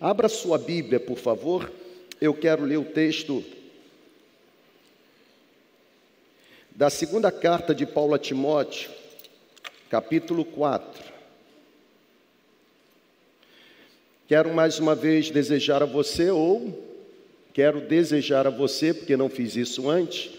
Abra sua Bíblia, por favor. Eu quero ler o texto da segunda carta de Paulo a Timóteo, capítulo 4. Quero mais uma vez desejar a você, ou quero desejar a você, porque não fiz isso antes,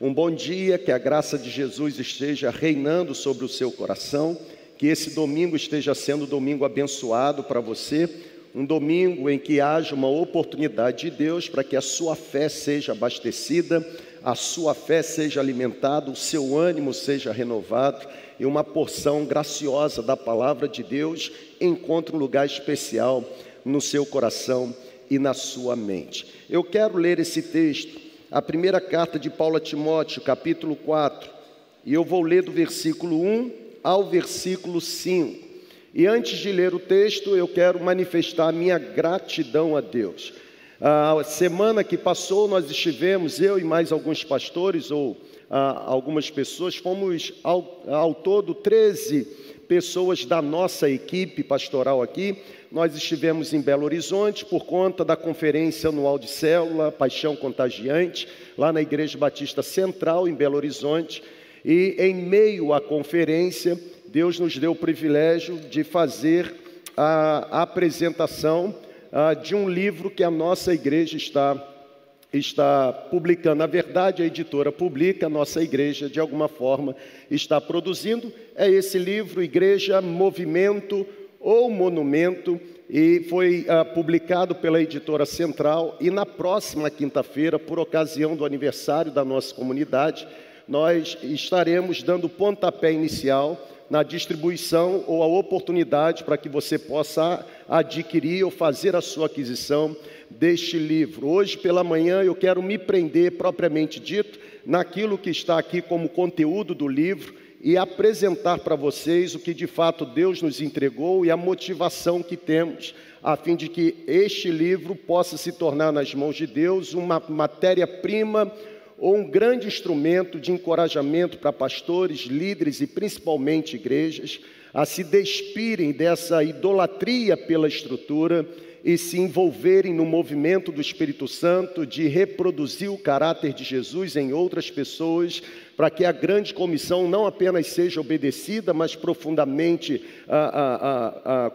um bom dia, que a graça de Jesus esteja reinando sobre o seu coração, que esse domingo esteja sendo domingo abençoado para você, um domingo em que haja uma oportunidade de Deus para que a sua fé seja abastecida, a sua fé seja alimentada, o seu ânimo seja renovado e uma porção graciosa da palavra de Deus encontre um lugar especial no seu coração e na sua mente. Eu quero ler esse texto, a primeira carta de Paulo a Timóteo, capítulo 4, e eu vou ler do versículo 1 ao versículo 5. E antes de ler o texto, eu quero manifestar minha gratidão a Deus. A semana que passou, nós estivemos, eu e mais alguns pastores, ou ah, algumas pessoas, fomos ao, ao todo 13 pessoas da nossa equipe pastoral aqui. Nós estivemos em Belo Horizonte por conta da conferência anual de célula Paixão Contagiante, lá na Igreja Batista Central, em Belo Horizonte. E em meio à conferência, Deus nos deu o privilégio de fazer a apresentação ah, de um livro que a nossa igreja está está publicando. Na verdade, a editora publica, a nossa igreja, de alguma forma, está produzindo. É esse livro, Igreja, Movimento ou Monumento, e foi uh, publicado pela editora Central. E na próxima quinta-feira, por ocasião do aniversário da nossa comunidade, nós estaremos dando pontapé inicial na distribuição ou a oportunidade para que você possa adquirir ou fazer a sua aquisição deste livro. Hoje pela manhã eu quero me prender propriamente dito naquilo que está aqui como conteúdo do livro e apresentar para vocês o que de fato Deus nos entregou e a motivação que temos a fim de que este livro possa se tornar nas mãos de Deus uma matéria-prima ou um grande instrumento de encorajamento para pastores, líderes e principalmente igrejas a se despirem dessa idolatria pela estrutura e se envolverem no movimento do Espírito Santo de reproduzir o caráter de Jesus em outras pessoas, para que a grande comissão não apenas seja obedecida, mas profundamente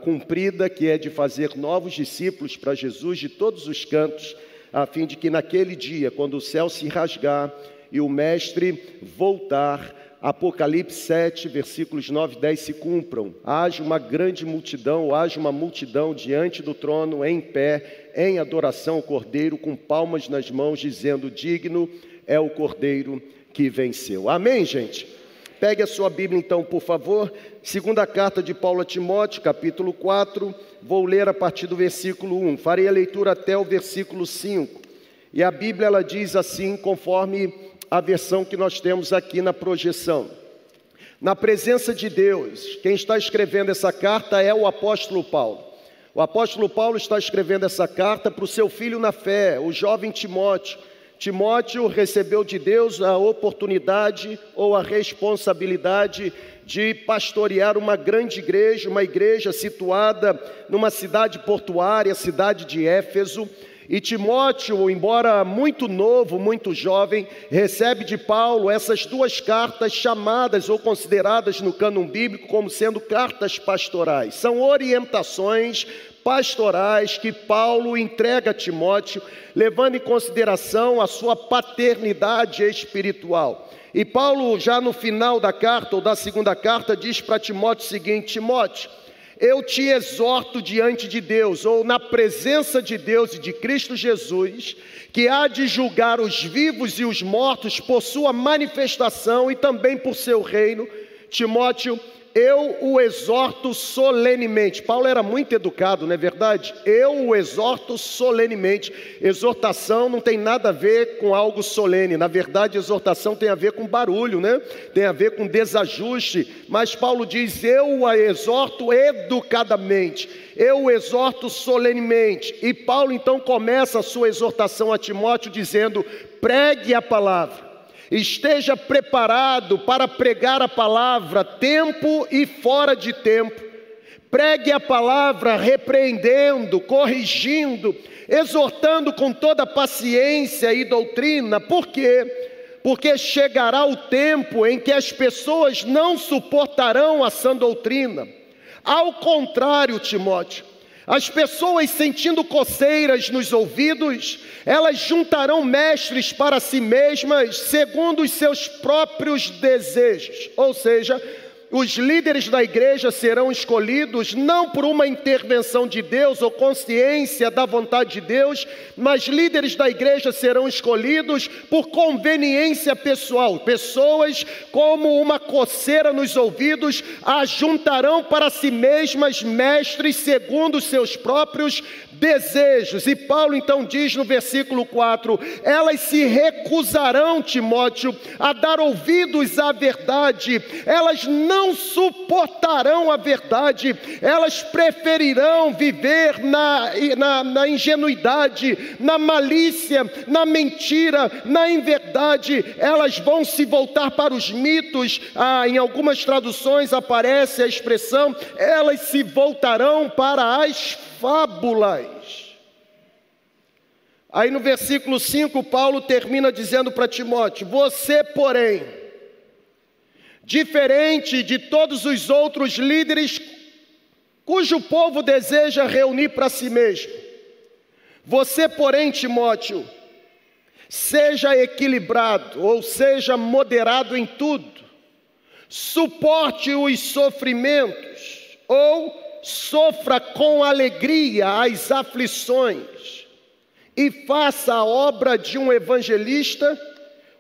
cumprida, que é de fazer novos discípulos para Jesus de todos os cantos, a fim de que naquele dia, quando o céu se rasgar e o Mestre voltar, Apocalipse 7, versículos 9 e 10 se cumpram. Haja uma grande multidão, haja uma multidão diante do trono, em pé, em adoração ao Cordeiro, com palmas nas mãos, dizendo: Digno é o Cordeiro que venceu. Amém, gente? Pegue a sua Bíblia então, por favor. Segunda carta de Paulo a Timóteo, capítulo 4. Vou ler a partir do versículo 1. Farei a leitura até o versículo 5. E a Bíblia ela diz assim, conforme a versão que nós temos aqui na projeção. Na presença de Deus, quem está escrevendo essa carta é o apóstolo Paulo. O apóstolo Paulo está escrevendo essa carta para o seu filho na fé, o jovem Timóteo. Timóteo recebeu de Deus a oportunidade ou a responsabilidade de pastorear uma grande igreja, uma igreja situada numa cidade portuária, cidade de Éfeso. E Timóteo, embora muito novo, muito jovem, recebe de Paulo essas duas cartas chamadas ou consideradas no cânon bíblico como sendo cartas pastorais. São orientações pastorais que Paulo entrega a Timóteo, levando em consideração a sua paternidade espiritual. E Paulo, já no final da carta ou da segunda carta, diz para Timóteo o seguinte: Timóteo, eu te exorto diante de Deus, ou na presença de Deus e de Cristo Jesus, que há de julgar os vivos e os mortos por sua manifestação e também por seu reino. Timóteo, eu o exorto solenemente. Paulo era muito educado, não é verdade? Eu o exorto solenemente. Exortação não tem nada a ver com algo solene. Na verdade, exortação tem a ver com barulho, né? Tem a ver com desajuste. Mas Paulo diz: Eu o exorto educadamente. Eu o exorto solenemente. E Paulo então começa a sua exortação a Timóteo dizendo: pregue a palavra esteja preparado para pregar a palavra, tempo e fora de tempo. Pregue a palavra, repreendendo, corrigindo, exortando com toda paciência e doutrina. Por quê? Porque chegará o tempo em que as pessoas não suportarão a sã doutrina. Ao contrário, Timóteo, as pessoas sentindo coceiras nos ouvidos, elas juntarão mestres para si mesmas, segundo os seus próprios desejos. Ou seja, os líderes da igreja serão escolhidos não por uma intervenção de Deus ou consciência da vontade de Deus, mas líderes da igreja serão escolhidos por conveniência pessoal. Pessoas como uma coceira nos ouvidos ajuntarão para si mesmas mestres segundo seus próprios desejos. E Paulo então diz no versículo 4: elas se recusarão, Timóteo, a dar ouvidos à verdade, elas não suportarão a verdade, elas preferirão viver na, na, na ingenuidade, na malícia, na mentira, na inverdade, elas vão se voltar para os mitos. Ah, em algumas traduções aparece a expressão, elas se voltarão para as fábulas. Aí no versículo 5, Paulo termina dizendo para Timóteo: Você, porém, diferente de todos os outros líderes cujo povo deseja reunir para si mesmo, você, porém, Timóteo, seja equilibrado, ou seja moderado em tudo, suporte os sofrimentos, ou sofra com alegria as aflições e faça a obra de um evangelista,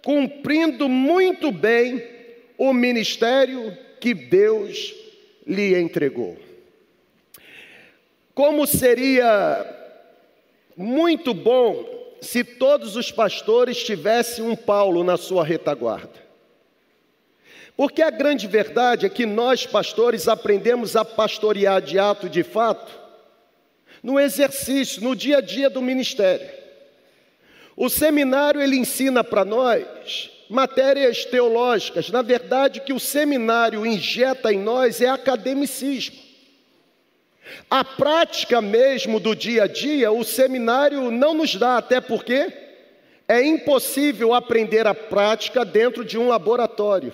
cumprindo muito bem o ministério que Deus lhe entregou. Como seria muito bom se todos os pastores tivessem um Paulo na sua retaguarda. Porque a grande verdade é que nós, pastores, aprendemos a pastorear de ato de fato no exercício, no dia a dia do ministério. O seminário ele ensina para nós matérias teológicas. Na verdade, que o seminário injeta em nós é academicismo. A prática mesmo do dia a dia, o seminário não nos dá, até porque é impossível aprender a prática dentro de um laboratório.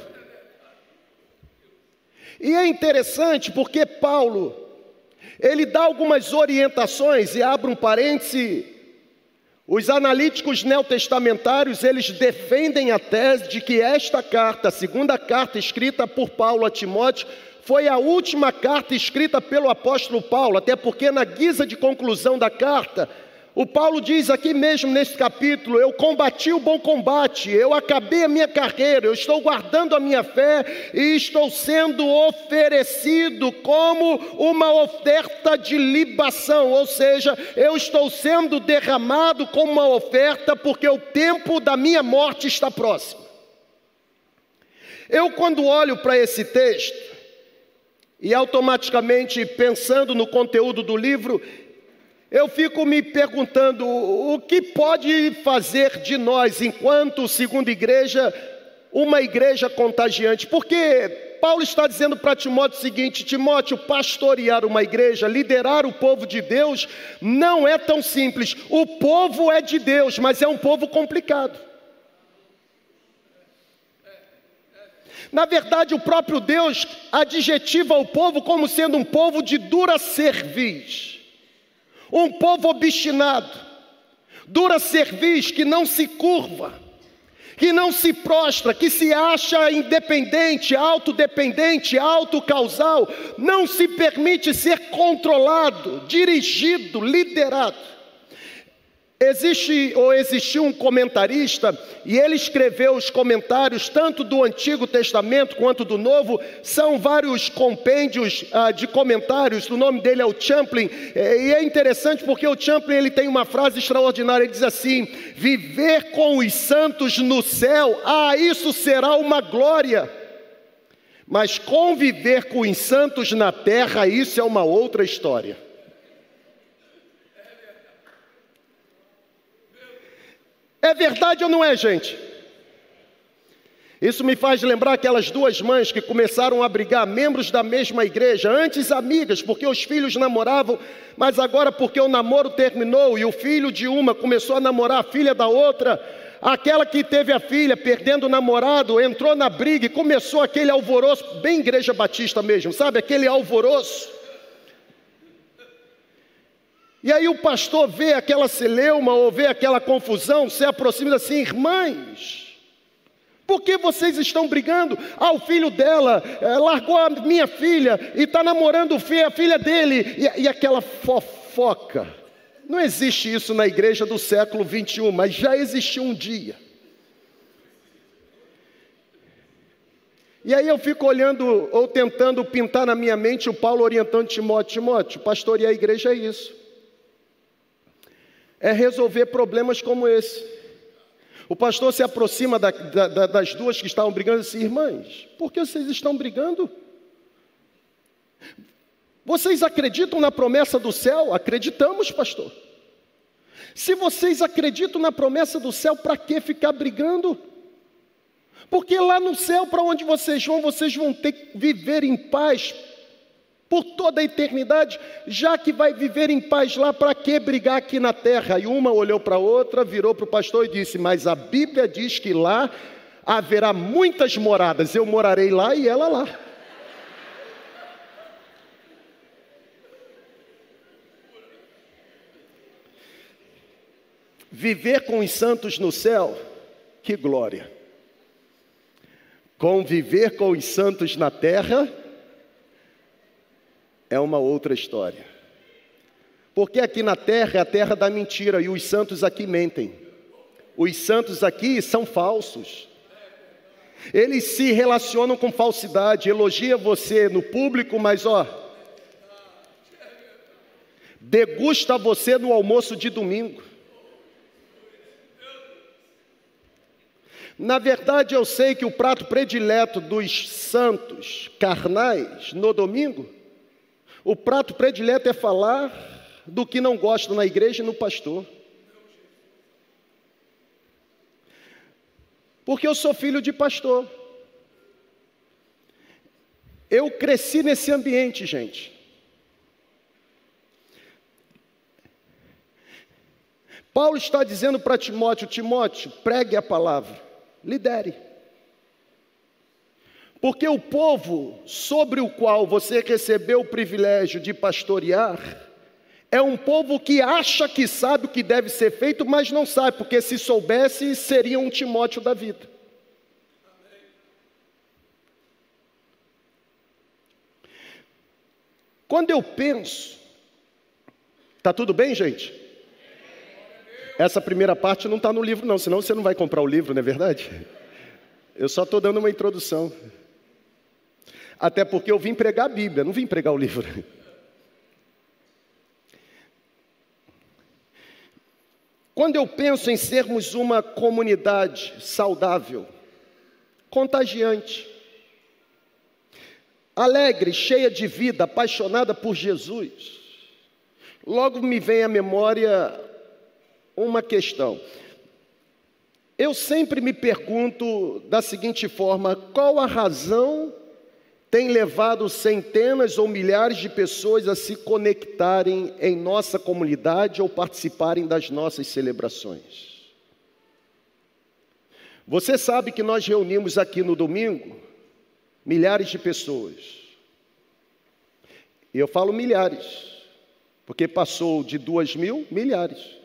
E é interessante porque Paulo, ele dá algumas orientações, e abre um parêntese, os analíticos neotestamentários, eles defendem a tese de que esta carta, a segunda carta escrita por Paulo a Timóteo, foi a última carta escrita pelo apóstolo Paulo, até porque na guisa de conclusão da carta, o Paulo diz aqui mesmo nesse capítulo: Eu combati o bom combate, eu acabei a minha carreira, eu estou guardando a minha fé e estou sendo oferecido como uma oferta de libação, ou seja, eu estou sendo derramado como uma oferta porque o tempo da minha morte está próximo. Eu, quando olho para esse texto, e automaticamente pensando no conteúdo do livro, eu fico me perguntando o que pode fazer de nós, enquanto segunda igreja, uma igreja contagiante. Porque Paulo está dizendo para Timóteo o seguinte: Timóteo, pastorear uma igreja, liderar o povo de Deus, não é tão simples. O povo é de Deus, mas é um povo complicado. Na verdade, o próprio Deus adjetiva o povo como sendo um povo de dura cerviz. Um povo obstinado, dura cerviz que não se curva, que não se prostra, que se acha independente, autodependente, autocausal, não se permite ser controlado, dirigido, liderado. Existe ou existiu um comentarista e ele escreveu os comentários tanto do Antigo Testamento quanto do Novo, são vários compêndios ah, de comentários. O nome dele é o Champlin é, e é interessante porque o Champlin ele tem uma frase extraordinária. Ele diz assim: "Viver com os santos no céu, ah, isso será uma glória." Mas conviver com os santos na terra, isso é uma outra história. É verdade ou não é, gente? Isso me faz lembrar aquelas duas mães que começaram a brigar, membros da mesma igreja, antes amigas, porque os filhos namoravam, mas agora porque o namoro terminou e o filho de uma começou a namorar a filha da outra, aquela que teve a filha perdendo o namorado, entrou na briga e começou aquele alvoroço, bem igreja batista mesmo, sabe? Aquele alvoroço. E aí o pastor vê aquela celeuma ou vê aquela confusão, se aproxima assim, irmãs, por que vocês estão brigando? Ah, o filho dela é, largou a minha filha e está namorando a filha dele. E, e, aquela fofoca. Não existe isso na igreja do século 21, mas já existiu um dia. E aí eu fico olhando ou tentando pintar na minha mente o Paulo orientando Timóteo, Timóteo, pastorear a igreja é isso. É resolver problemas como esse. O pastor se aproxima da, da, das duas que estavam brigando e diz irmãs, por que vocês estão brigando? Vocês acreditam na promessa do céu? Acreditamos, pastor. Se vocês acreditam na promessa do céu, para que ficar brigando? Porque lá no céu, para onde vocês vão, vocês vão ter que viver em paz por toda a eternidade, já que vai viver em paz lá, para que brigar aqui na terra? E uma olhou para a outra, virou para o pastor e disse: Mas a Bíblia diz que lá haverá muitas moradas, eu morarei lá e ela lá. Viver com os santos no céu, que glória. Conviver com os santos na terra, é uma outra história. Porque aqui na terra é a terra da mentira e os santos aqui mentem. Os santos aqui são falsos. Eles se relacionam com falsidade, elogia você no público, mas ó, degusta você no almoço de domingo. Na verdade, eu sei que o prato predileto dos santos carnais no domingo o prato predileto é falar do que não gosta na igreja e no pastor. Porque eu sou filho de pastor. Eu cresci nesse ambiente, gente. Paulo está dizendo para Timóteo: Timóteo, pregue a palavra, lidere. Porque o povo sobre o qual você recebeu o privilégio de pastorear é um povo que acha que sabe o que deve ser feito, mas não sabe, porque se soubesse, seria um Timóteo da vida. Quando eu penso, tá tudo bem, gente? Essa primeira parte não está no livro, não, senão você não vai comprar o livro, não é verdade? Eu só estou dando uma introdução. Até porque eu vim pregar a Bíblia, não vim pregar o livro. Quando eu penso em sermos uma comunidade saudável, contagiante, alegre, cheia de vida, apaixonada por Jesus, logo me vem à memória uma questão. Eu sempre me pergunto da seguinte forma: qual a razão tem levado centenas ou milhares de pessoas a se conectarem em nossa comunidade ou participarem das nossas celebrações. Você sabe que nós reunimos aqui no domingo milhares de pessoas. E eu falo milhares, porque passou de duas mil, milhares.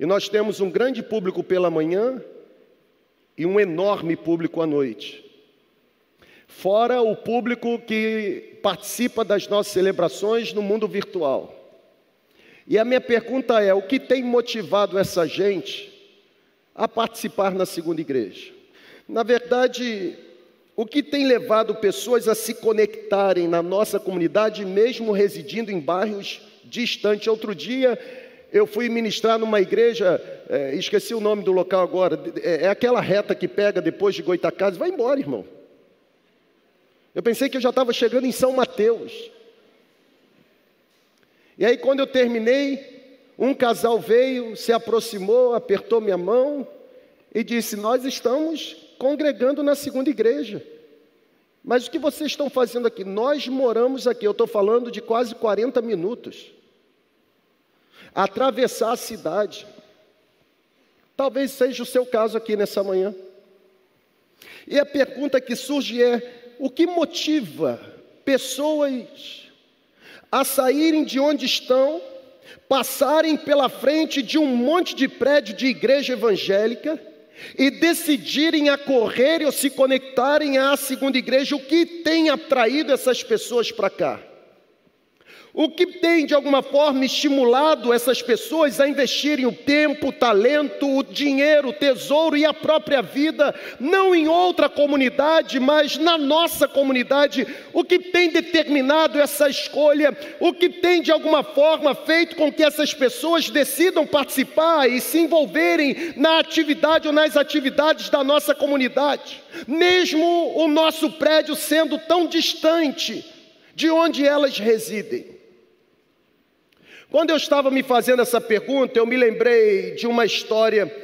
E nós temos um grande público pela manhã e um enorme público à noite fora o público que participa das nossas celebrações no mundo virtual. E a minha pergunta é: o que tem motivado essa gente a participar na segunda igreja? Na verdade, o que tem levado pessoas a se conectarem na nossa comunidade, mesmo residindo em bairros distantes? Outro dia, eu fui ministrar numa igreja, é, esqueci o nome do local agora, é, é aquela reta que pega depois de Goitacazes, vai embora, irmão. Eu pensei que eu já estava chegando em São Mateus. E aí, quando eu terminei, um casal veio, se aproximou, apertou minha mão e disse: Nós estamos congregando na segunda igreja. Mas o que vocês estão fazendo aqui? Nós moramos aqui, eu estou falando de quase 40 minutos. Atravessar a cidade. Talvez seja o seu caso aqui nessa manhã. E a pergunta que surge é: o que motiva pessoas a saírem de onde estão, passarem pela frente de um monte de prédio de igreja evangélica e decidirem a correr ou se conectarem à segunda igreja, o que tem atraído essas pessoas para cá? O que tem de alguma forma estimulado essas pessoas a investirem o tempo, o talento, o dinheiro, o tesouro e a própria vida, não em outra comunidade, mas na nossa comunidade? O que tem determinado essa escolha? O que tem de alguma forma feito com que essas pessoas decidam participar e se envolverem na atividade ou nas atividades da nossa comunidade? Mesmo o nosso prédio sendo tão distante de onde elas residem. Quando eu estava me fazendo essa pergunta, eu me lembrei de uma história,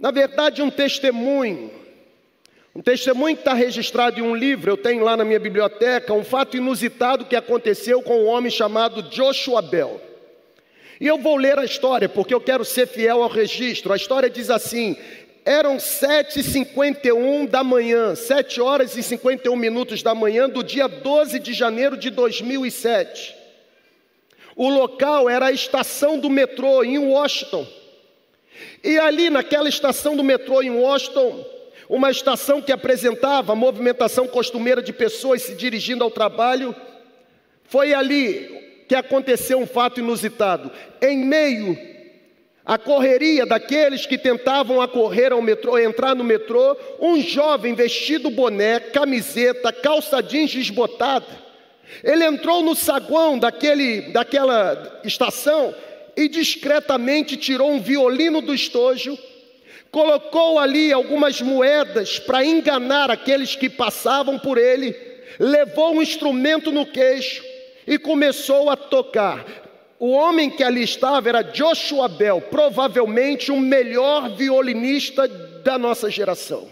na verdade, um testemunho. Um testemunho que está registrado em um livro, eu tenho lá na minha biblioteca, um fato inusitado que aconteceu com um homem chamado Joshua Bell. E eu vou ler a história, porque eu quero ser fiel ao registro. A história diz assim: eram 7h51 da manhã, 7 horas e 51 minutos da manhã do dia 12 de janeiro de 2007. O local era a estação do metrô em Washington. E ali naquela estação do metrô em Washington, uma estação que apresentava a movimentação costumeira de pessoas se dirigindo ao trabalho, foi ali que aconteceu um fato inusitado. Em meio à correria daqueles que tentavam acorrer ao metrô, entrar no metrô, um jovem vestido boné, camiseta, calça jeans desbotada, ele entrou no saguão daquele, daquela estação e discretamente tirou um violino do estojo, colocou ali algumas moedas para enganar aqueles que passavam por ele, levou um instrumento no queixo e começou a tocar. O homem que ali estava era Joshua Bell, provavelmente o melhor violinista da nossa geração.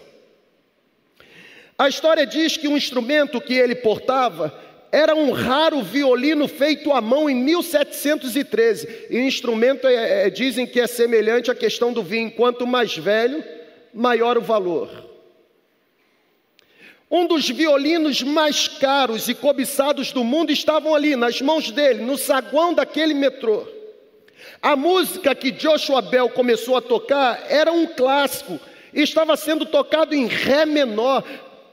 A história diz que o instrumento que ele portava era um raro violino feito à mão em 1713. E o instrumento é, é, dizem que é semelhante à questão do vinho: quanto mais velho, maior o valor. Um dos violinos mais caros e cobiçados do mundo estavam ali, nas mãos dele, no saguão daquele metrô. A música que Joshua Bell começou a tocar era um clássico, estava sendo tocado em Ré menor,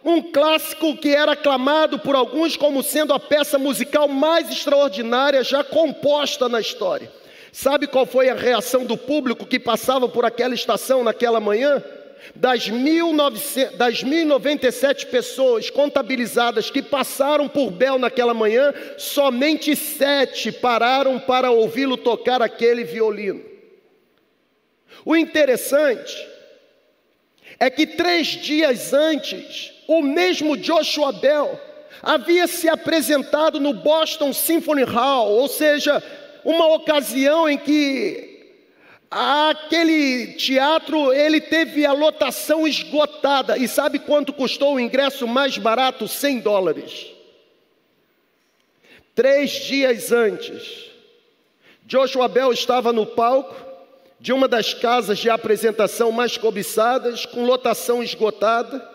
um clássico que era aclamado por alguns como sendo a peça musical mais extraordinária já composta na história. Sabe qual foi a reação do público que passava por aquela estação naquela manhã? Das, 1900, das 1097 pessoas contabilizadas que passaram por Bel naquela manhã, somente sete pararam para ouvi-lo tocar aquele violino. O interessante é que três dias antes, o mesmo Joshua Bell havia se apresentado no Boston Symphony Hall, ou seja, uma ocasião em que aquele teatro ele teve a lotação esgotada. E sabe quanto custou o ingresso mais barato? 100 dólares. Três dias antes, Joshua Bell estava no palco de uma das casas de apresentação mais cobiçadas, com lotação esgotada.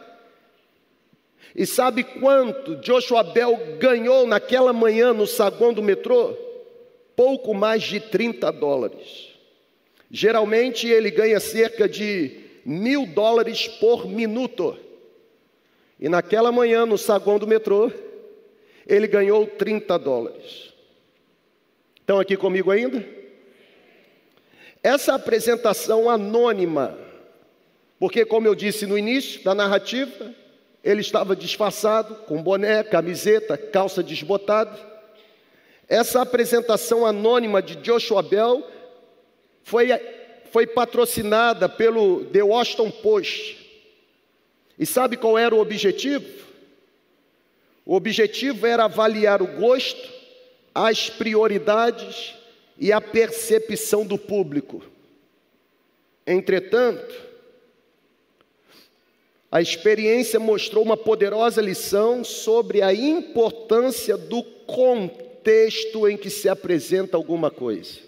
E sabe quanto Joshua Bell ganhou naquela manhã no saguão do metrô? Pouco mais de 30 dólares. Geralmente ele ganha cerca de mil dólares por minuto. E naquela manhã, no saguão do metrô, ele ganhou 30 dólares. Estão aqui comigo ainda? Essa apresentação anônima, porque, como eu disse no início da narrativa, ele estava disfarçado, com boné, camiseta, calça desbotada. Essa apresentação anônima de Joshua Bell foi, foi patrocinada pelo The Washington Post. E sabe qual era o objetivo? O objetivo era avaliar o gosto, as prioridades e a percepção do público. Entretanto, a experiência mostrou uma poderosa lição sobre a importância do contexto em que se apresenta alguma coisa.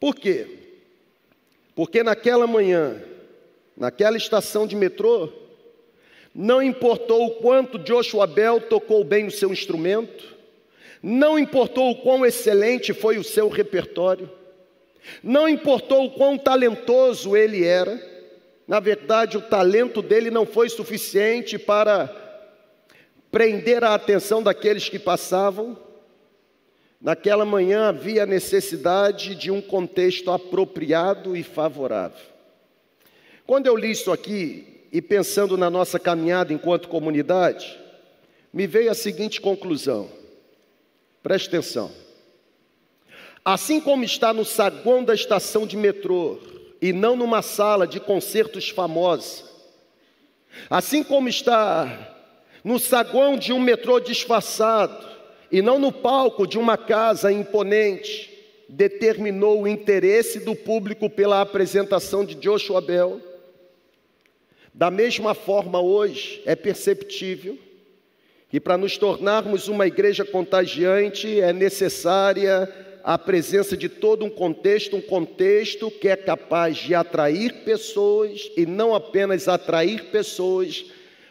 Por quê? Porque naquela manhã, naquela estação de metrô, não importou o quanto Joshua Bell tocou bem o seu instrumento, não importou o quão excelente foi o seu repertório, não importou o quão talentoso ele era, na verdade, o talento dele não foi suficiente para prender a atenção daqueles que passavam. Naquela manhã havia necessidade de um contexto apropriado e favorável. Quando eu li isso aqui, e pensando na nossa caminhada enquanto comunidade, me veio a seguinte conclusão. Preste atenção. Assim como está no saguão da estação de metrô e não numa sala de concertos famosa, assim como está no saguão de um metrô disfarçado e não no palco de uma casa imponente, determinou o interesse do público pela apresentação de Joshua Bell da mesma forma, hoje é perceptível que para nos tornarmos uma igreja contagiante é necessária a presença de todo um contexto, um contexto que é capaz de atrair pessoas e não apenas atrair pessoas,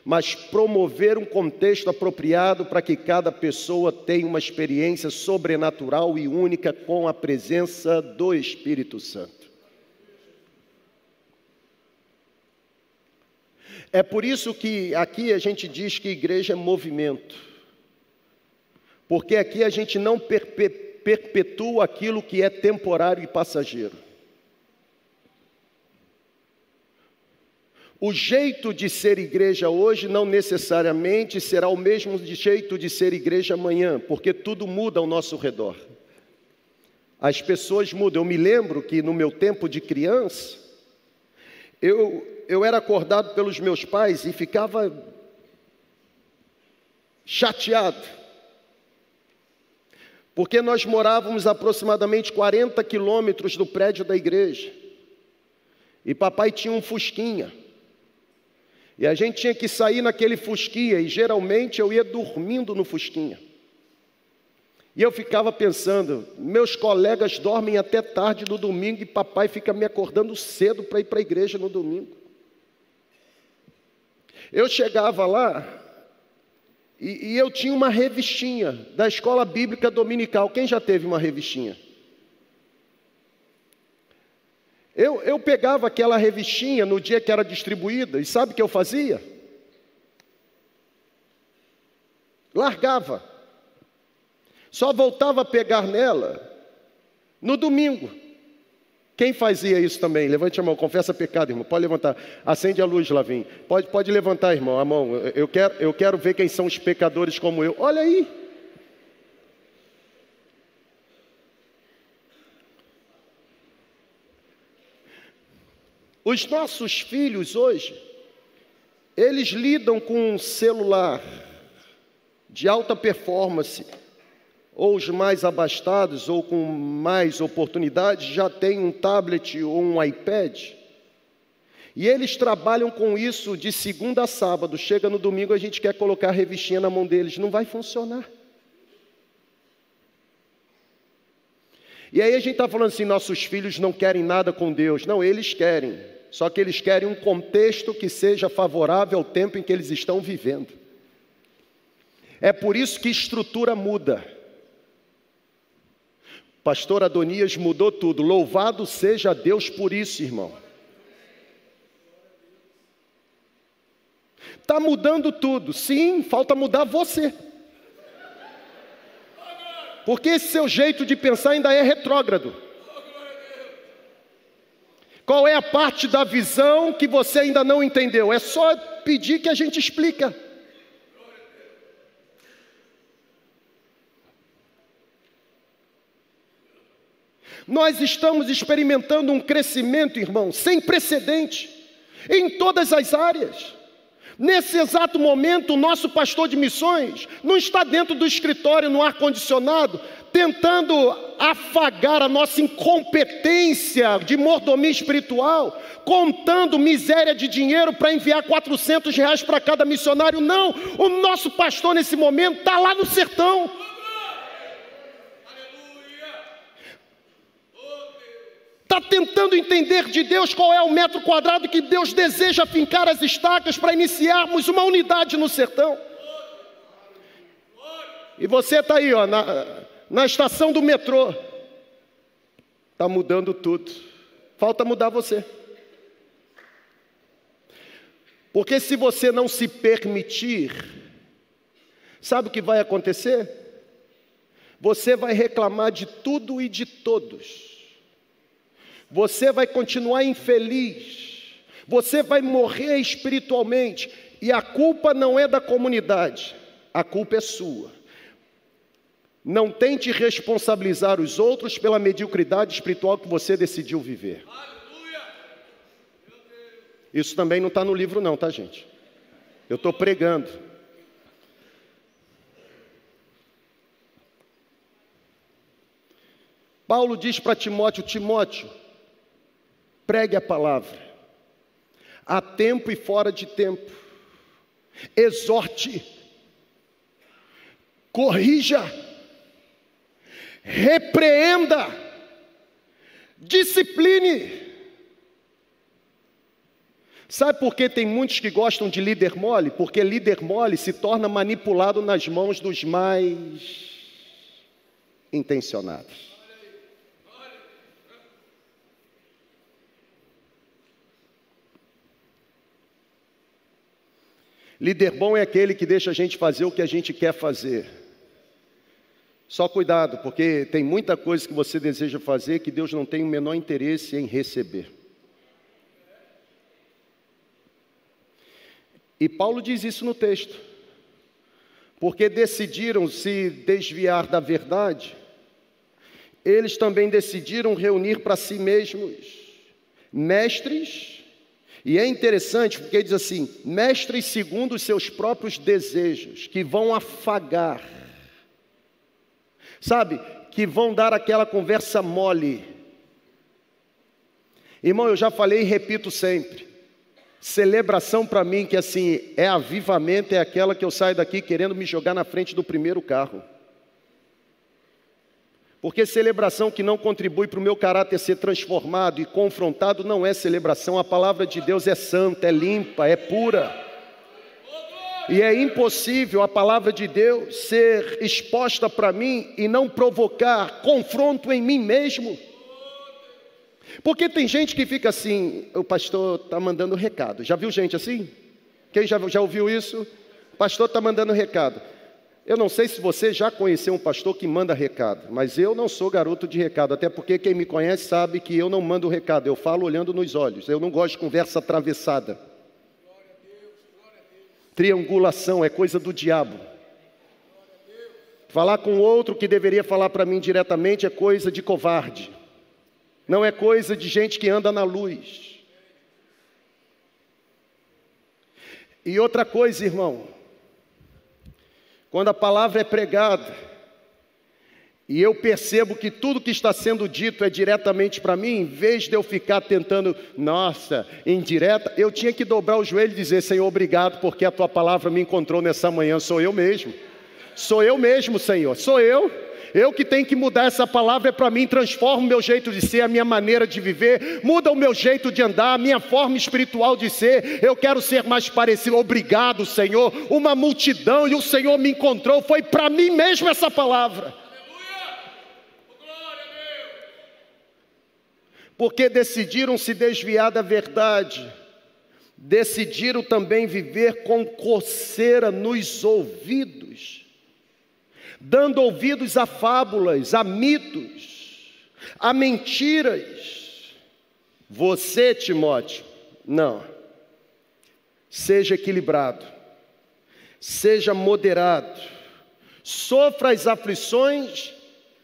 mas promover um contexto apropriado para que cada pessoa tenha uma experiência sobrenatural e única com a presença do Espírito Santo. É por isso que aqui a gente diz que igreja é movimento. Porque aqui a gente não perpetua aquilo que é temporário e passageiro. O jeito de ser igreja hoje não necessariamente será o mesmo jeito de ser igreja amanhã, porque tudo muda ao nosso redor. As pessoas mudam. Eu me lembro que no meu tempo de criança, eu, eu era acordado pelos meus pais e ficava chateado. Porque nós morávamos aproximadamente 40 quilômetros do prédio da igreja. E papai tinha um fusquinha. E a gente tinha que sair naquele fusquinha, e geralmente eu ia dormindo no fusquinha. E eu ficava pensando, meus colegas dormem até tarde no domingo e papai fica me acordando cedo para ir para a igreja no domingo. Eu chegava lá e, e, eu tinha uma revistinha da escola bíblica dominical. Quem já teve uma revistinha? Eu, eu pegava aquela revistinha no dia que era distribuída e sabe o que eu fazia? Largava. Só voltava a pegar nela no domingo. Quem fazia isso também? Levante a mão, confessa pecado, irmão. Pode levantar. Acende a luz, Lavim. Pode, pode levantar, irmão, a mão. Eu quero, eu quero ver quem são os pecadores como eu. Olha aí. Os nossos filhos hoje, eles lidam com um celular de alta performance ou os mais abastados ou com mais oportunidades já têm um tablet ou um iPad. E eles trabalham com isso de segunda a sábado. Chega no domingo, a gente quer colocar a revistinha na mão deles. Não vai funcionar. E aí a gente está falando assim: nossos filhos não querem nada com Deus. Não, eles querem. Só que eles querem um contexto que seja favorável ao tempo em que eles estão vivendo. É por isso que estrutura muda. Pastor Adonias mudou tudo. Louvado seja Deus por isso, irmão. Está mudando tudo. Sim, falta mudar você. Porque esse seu jeito de pensar ainda é retrógrado. Qual é a parte da visão que você ainda não entendeu? É só pedir que a gente explica. Nós estamos experimentando um crescimento, irmão, sem precedente, em todas as áreas. Nesse exato momento, o nosso pastor de missões não está dentro do escritório no ar-condicionado, tentando afagar a nossa incompetência de mordomia espiritual, contando miséria de dinheiro para enviar 400 reais para cada missionário. Não, o nosso pastor nesse momento está lá no sertão. Está tentando entender de Deus qual é o metro quadrado que Deus deseja fincar as estacas para iniciarmos uma unidade no sertão. E você está aí, ó, na, na estação do metrô. Está mudando tudo. Falta mudar você. Porque se você não se permitir, sabe o que vai acontecer? Você vai reclamar de tudo e de todos. Você vai continuar infeliz. Você vai morrer espiritualmente. E a culpa não é da comunidade, a culpa é sua. Não tente responsabilizar os outros pela mediocridade espiritual que você decidiu viver. Isso também não está no livro, não, tá, gente? Eu estou pregando. Paulo diz para Timóteo: Timóteo, pregue a palavra, a tempo e fora de tempo, exorte, corrija, repreenda, discipline. Sabe por que tem muitos que gostam de líder mole? Porque líder mole se torna manipulado nas mãos dos mais intencionados. Líder bom é aquele que deixa a gente fazer o que a gente quer fazer. Só cuidado, porque tem muita coisa que você deseja fazer que Deus não tem o menor interesse em receber. E Paulo diz isso no texto. Porque decidiram se desviar da verdade, eles também decidiram reunir para si mesmos mestres e é interessante porque diz assim: mestres segundo os seus próprios desejos, que vão afagar, sabe, que vão dar aquela conversa mole. Irmão, eu já falei e repito sempre: celebração para mim, que assim, é avivamento, é aquela que eu saio daqui querendo me jogar na frente do primeiro carro. Porque celebração que não contribui para o meu caráter ser transformado e confrontado não é celebração. A palavra de Deus é santa, é limpa, é pura. E é impossível a palavra de Deus ser exposta para mim e não provocar confronto em mim mesmo. Porque tem gente que fica assim, o pastor está mandando recado. Já viu gente assim? Quem já, já ouviu isso? O pastor está mandando recado. Eu não sei se você já conheceu um pastor que manda recado, mas eu não sou garoto de recado, até porque quem me conhece sabe que eu não mando recado, eu falo olhando nos olhos, eu não gosto de conversa atravessada. Triangulação é coisa do diabo. Falar com outro que deveria falar para mim diretamente é coisa de covarde, não é coisa de gente que anda na luz. E outra coisa, irmão, quando a palavra é pregada, e eu percebo que tudo que está sendo dito é diretamente para mim, em vez de eu ficar tentando, nossa, indireta, eu tinha que dobrar o joelho e dizer: Senhor, obrigado, porque a tua palavra me encontrou nessa manhã, sou eu mesmo. Sou eu mesmo, Senhor, sou eu. Eu que tenho que mudar essa palavra é para mim, transforma o meu jeito de ser, a minha maneira de viver, muda o meu jeito de andar, a minha forma espiritual de ser. Eu quero ser mais parecido. Obrigado, Senhor. Uma multidão e o Senhor me encontrou. Foi para mim mesmo essa palavra. Porque decidiram se desviar da verdade, decidiram também viver com coceira nos ouvidos dando ouvidos a fábulas, a mitos, a mentiras. Você, Timóteo, não. Seja equilibrado, seja moderado, sofra as aflições,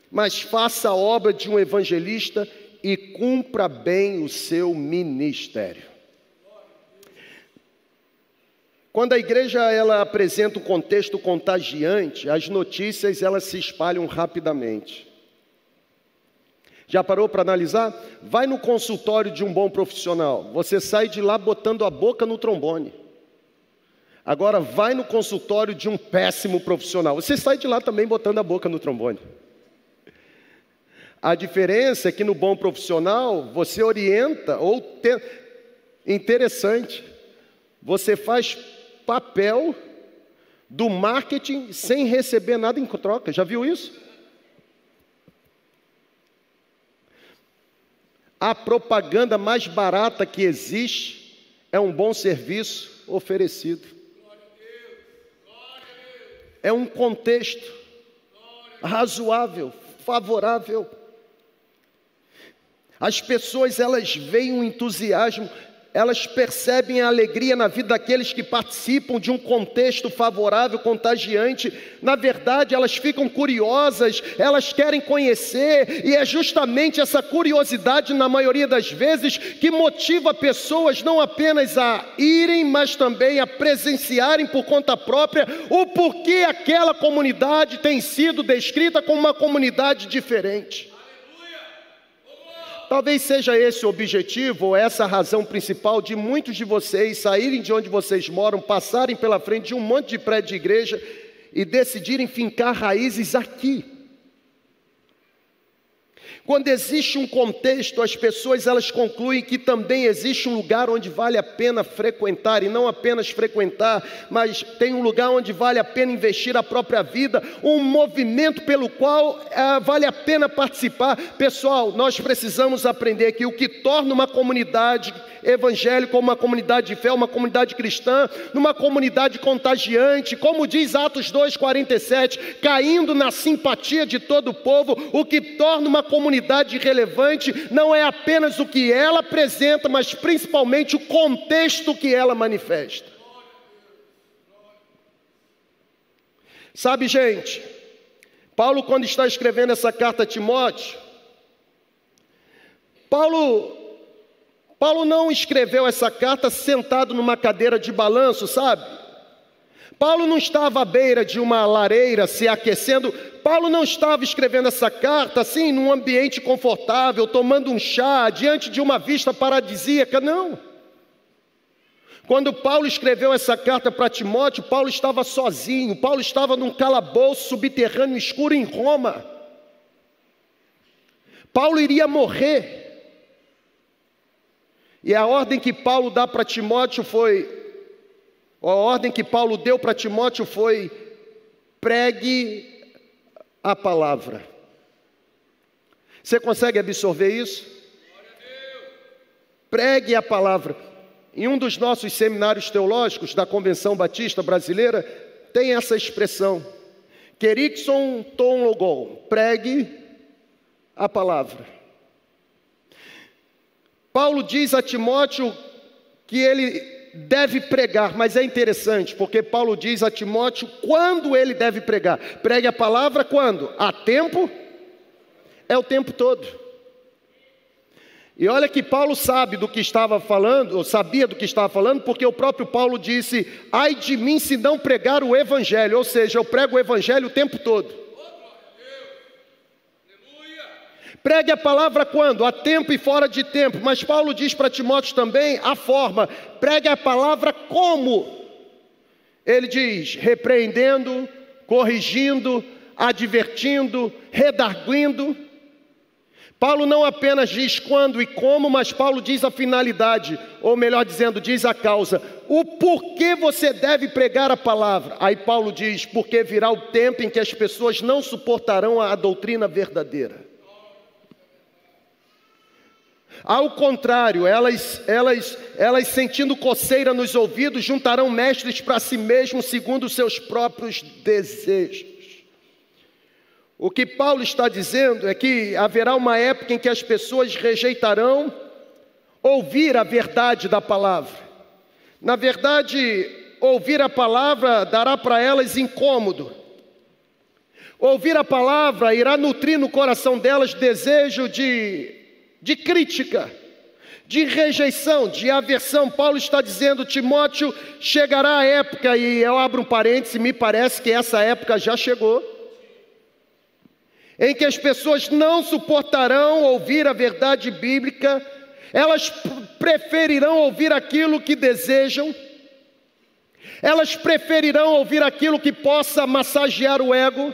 mas faça a obra de um evangelista e cumpra bem o seu ministério. Quando a igreja ela apresenta um contexto contagiante, as notícias elas se espalham rapidamente. Já parou para analisar? Vai no consultório de um bom profissional, você sai de lá botando a boca no trombone. Agora vai no consultório de um péssimo profissional, você sai de lá também botando a boca no trombone. A diferença é que no bom profissional você orienta ou te... interessante, você faz papel do marketing sem receber nada em troca. Já viu isso? A propaganda mais barata que existe é um bom serviço oferecido. É um contexto razoável, favorável. As pessoas elas veem um entusiasmo, elas percebem a alegria na vida daqueles que participam de um contexto favorável, contagiante. Na verdade, elas ficam curiosas, elas querem conhecer, e é justamente essa curiosidade, na maioria das vezes, que motiva pessoas não apenas a irem, mas também a presenciarem por conta própria o porquê aquela comunidade tem sido descrita como uma comunidade diferente. Talvez seja esse o objetivo ou essa a razão principal de muitos de vocês saírem de onde vocês moram, passarem pela frente de um monte de prédio de igreja e decidirem fincar raízes aqui. Quando existe um contexto, as pessoas elas concluem que também existe um lugar onde vale a pena frequentar, e não apenas frequentar, mas tem um lugar onde vale a pena investir a própria vida, um movimento pelo qual é, vale a pena participar. Pessoal, nós precisamos aprender que o que torna uma comunidade evangélica, uma comunidade de fé, uma comunidade cristã, numa comunidade contagiante, como diz Atos 2,47, caindo na simpatia de todo o povo, o que torna uma comunidade comunidade relevante não é apenas o que ela apresenta, mas principalmente o contexto que ela manifesta. Sabe, gente, Paulo, quando está escrevendo essa carta a Timóteo, Paulo, Paulo não escreveu essa carta sentado numa cadeira de balanço, sabe? Paulo não estava à beira de uma lareira se aquecendo, Paulo não estava escrevendo essa carta assim, num ambiente confortável, tomando um chá, diante de uma vista paradisíaca, não. Quando Paulo escreveu essa carta para Timóteo, Paulo estava sozinho, Paulo estava num calabouço subterrâneo escuro em Roma. Paulo iria morrer. E a ordem que Paulo dá para Timóteo foi: a ordem que Paulo deu para Timóteo foi: pregue a palavra. Você consegue absorver isso? Pregue a palavra. Em um dos nossos seminários teológicos da Convenção Batista Brasileira, tem essa expressão: Querixon ton logon, pregue a palavra. Paulo diz a Timóteo que ele deve pregar, mas é interessante, porque Paulo diz a Timóteo quando ele deve pregar. Pregue a palavra quando? A tempo? É o tempo todo. E olha que Paulo sabe do que estava falando, ou sabia do que estava falando, porque o próprio Paulo disse: ai de mim se não pregar o evangelho, ou seja, eu prego o evangelho o tempo todo. Pregue a palavra quando? A tempo e fora de tempo. Mas Paulo diz para Timóteo também a forma. Pregue a palavra como? Ele diz: repreendendo, corrigindo, advertindo, redarguindo. Paulo não apenas diz quando e como, mas Paulo diz a finalidade, ou melhor dizendo, diz a causa. O porquê você deve pregar a palavra. Aí Paulo diz: porque virá o tempo em que as pessoas não suportarão a doutrina verdadeira. Ao contrário, elas, elas, elas sentindo coceira nos ouvidos, juntarão mestres para si mesmos segundo os seus próprios desejos. O que Paulo está dizendo é que haverá uma época em que as pessoas rejeitarão ouvir a verdade da palavra. Na verdade, ouvir a palavra dará para elas incômodo. Ouvir a palavra irá nutrir no coração delas desejo de de crítica, de rejeição, de aversão. Paulo está dizendo, Timóteo, chegará a época, e eu abro um parêntese, me parece que essa época já chegou, em que as pessoas não suportarão ouvir a verdade bíblica, elas preferirão ouvir aquilo que desejam, elas preferirão ouvir aquilo que possa massagear o ego,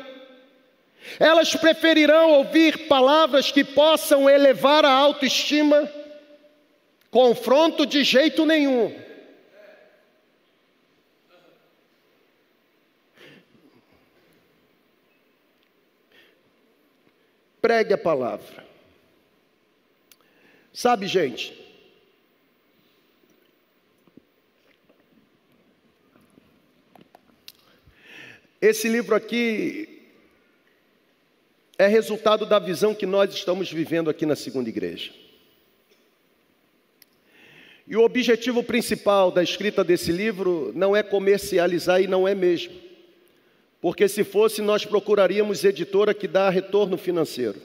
elas preferirão ouvir palavras que possam elevar a autoestima, confronto de jeito nenhum. Pregue a palavra. Sabe, gente, esse livro aqui é resultado da visão que nós estamos vivendo aqui na segunda igreja. E o objetivo principal da escrita desse livro não é comercializar e não é mesmo. Porque se fosse, nós procuraríamos editora que dá retorno financeiro.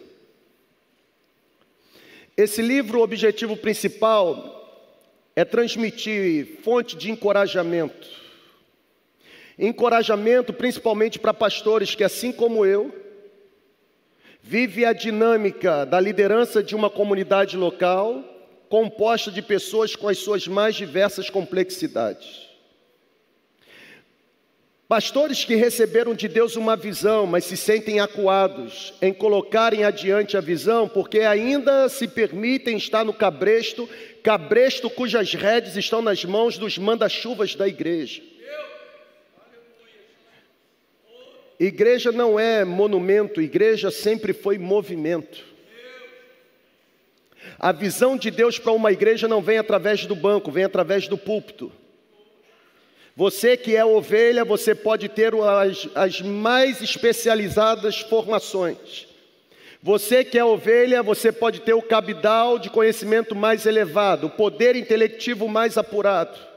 Esse livro, o objetivo principal é transmitir fonte de encorajamento. Encorajamento principalmente para pastores que, assim como eu, vive a dinâmica da liderança de uma comunidade local, composta de pessoas com as suas mais diversas complexidades. Pastores que receberam de Deus uma visão, mas se sentem acuados em colocarem adiante a visão, porque ainda se permitem estar no cabresto, cabresto cujas redes estão nas mãos dos manda-chuvas da igreja. Igreja não é monumento, igreja sempre foi movimento. A visão de Deus para uma igreja não vem através do banco, vem através do púlpito. Você que é ovelha, você pode ter as, as mais especializadas formações. Você que é ovelha, você pode ter o cabidal de conhecimento mais elevado, o poder intelectivo mais apurado.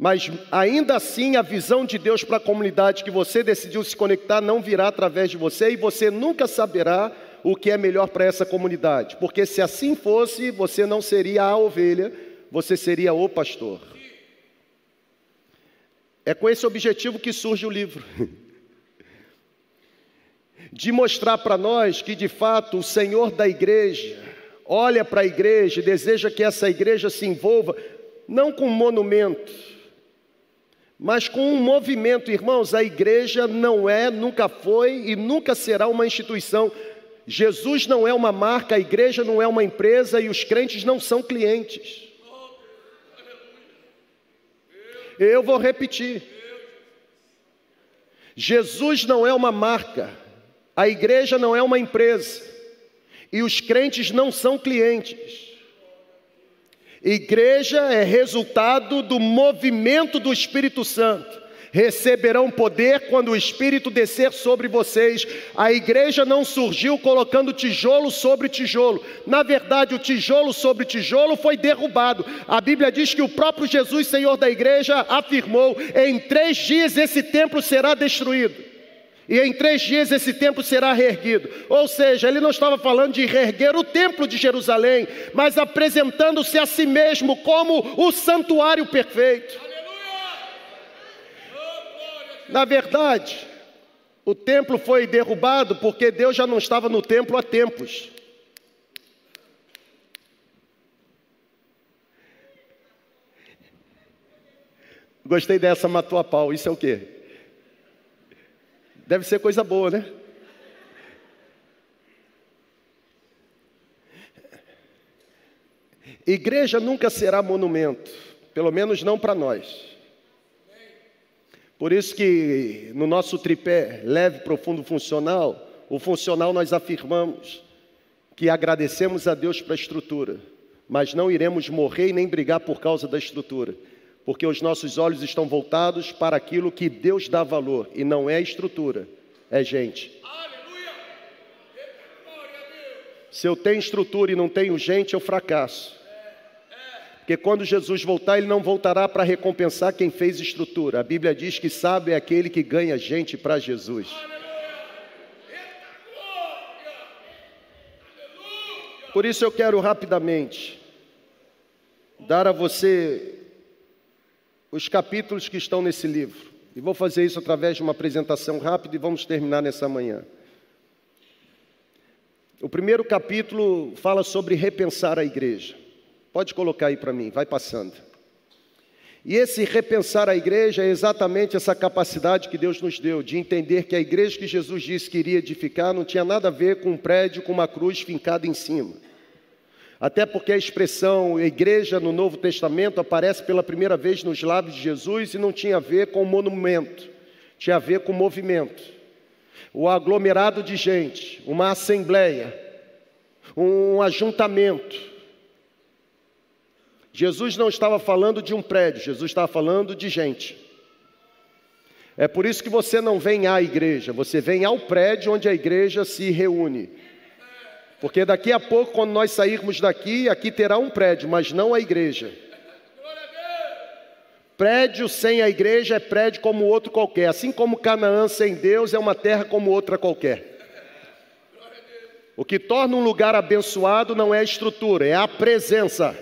Mas ainda assim, a visão de Deus para a comunidade que você decidiu se conectar não virá através de você e você nunca saberá o que é melhor para essa comunidade. Porque se assim fosse, você não seria a ovelha, você seria o pastor. É com esse objetivo que surge o livro. De mostrar para nós que de fato o Senhor da igreja olha para a igreja e deseja que essa igreja se envolva não com monumentos, mas com um movimento, irmãos, a igreja não é, nunca foi e nunca será uma instituição. Jesus não é uma marca, a igreja não é uma empresa e os crentes não são clientes. Eu vou repetir. Jesus não é uma marca, a igreja não é uma empresa e os crentes não são clientes. Igreja é resultado do movimento do Espírito Santo. Receberão poder quando o Espírito descer sobre vocês. A igreja não surgiu colocando tijolo sobre tijolo. Na verdade, o tijolo sobre tijolo foi derrubado. A Bíblia diz que o próprio Jesus, Senhor da igreja, afirmou: em três dias esse templo será destruído e em três dias esse templo será reerguido. Ou seja, ele não estava falando de reerguer o templo de Jerusalém, mas apresentando-se a si mesmo como o santuário perfeito. Na verdade, o templo foi derrubado porque Deus já não estava no templo há tempos. Gostei dessa, matou a pau. Isso é o quê? Deve ser coisa boa, né? Igreja nunca será monumento, pelo menos não para nós. Por isso que no nosso tripé leve, profundo, funcional, o funcional nós afirmamos que agradecemos a Deus para a estrutura, mas não iremos morrer e nem brigar por causa da estrutura porque os nossos olhos estão voltados para aquilo que Deus dá valor, e não é estrutura, é gente. Se eu tenho estrutura e não tenho gente, eu fracasso. Porque quando Jesus voltar, ele não voltará para recompensar quem fez estrutura. A Bíblia diz que sábio é aquele que ganha gente para Jesus. Por isso eu quero rapidamente dar a você os capítulos que estão nesse livro. E vou fazer isso através de uma apresentação rápida e vamos terminar nessa manhã. O primeiro capítulo fala sobre repensar a igreja. Pode colocar aí para mim, vai passando. E esse repensar a igreja é exatamente essa capacidade que Deus nos deu de entender que a igreja que Jesus disse que iria edificar não tinha nada a ver com um prédio com uma cruz fincada em cima. Até porque a expressão igreja no Novo Testamento aparece pela primeira vez nos lábios de Jesus e não tinha a ver com monumento, tinha a ver com movimento. O aglomerado de gente, uma assembleia, um ajuntamento Jesus não estava falando de um prédio, Jesus estava falando de gente. É por isso que você não vem à igreja, você vem ao prédio onde a igreja se reúne. Porque daqui a pouco, quando nós sairmos daqui, aqui terá um prédio, mas não a igreja. Prédio sem a igreja é prédio como outro qualquer, assim como Canaã sem Deus é uma terra como outra qualquer. O que torna um lugar abençoado não é a estrutura, é a presença.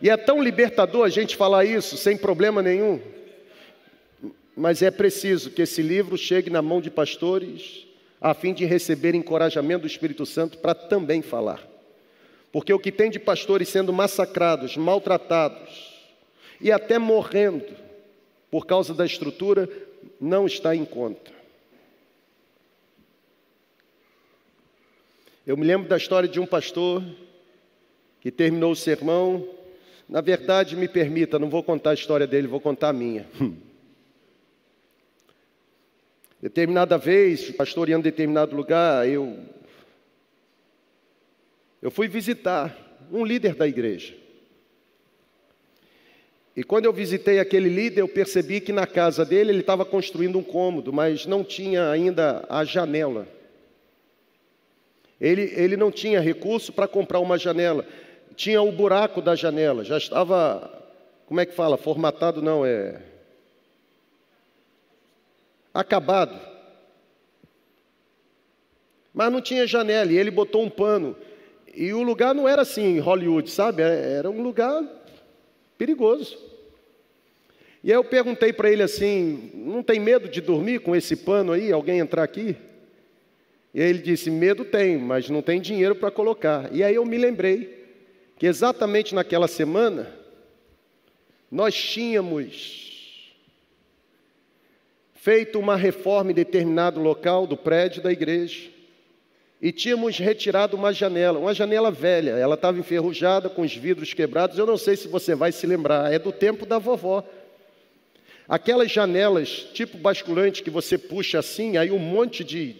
E é tão libertador a gente falar isso sem problema nenhum. Mas é preciso que esse livro chegue na mão de pastores, a fim de receber encorajamento do Espírito Santo para também falar. Porque o que tem de pastores sendo massacrados, maltratados e até morrendo por causa da estrutura, não está em conta. Eu me lembro da história de um pastor que terminou o sermão na verdade, me permita, não vou contar a história dele, vou contar a minha. Determinada vez, pastoreando determinado lugar, eu, eu fui visitar um líder da igreja. E quando eu visitei aquele líder, eu percebi que na casa dele ele estava construindo um cômodo, mas não tinha ainda a janela. Ele, ele não tinha recurso para comprar uma janela tinha o buraco da janela, já estava, como é que fala? Formatado não, é. Acabado. Mas não tinha janela, e ele botou um pano. E o lugar não era assim, Hollywood, sabe? É, era um lugar perigoso. E aí eu perguntei para ele assim: não tem medo de dormir com esse pano aí? Alguém entrar aqui? E aí ele disse: medo tem, mas não tem dinheiro para colocar. E aí eu me lembrei que exatamente naquela semana nós tínhamos feito uma reforma em determinado local do prédio da igreja e tínhamos retirado uma janela, uma janela velha, ela estava enferrujada com os vidros quebrados. Eu não sei se você vai se lembrar, é do tempo da vovó. Aquelas janelas tipo basculante que você puxa assim, aí um monte de,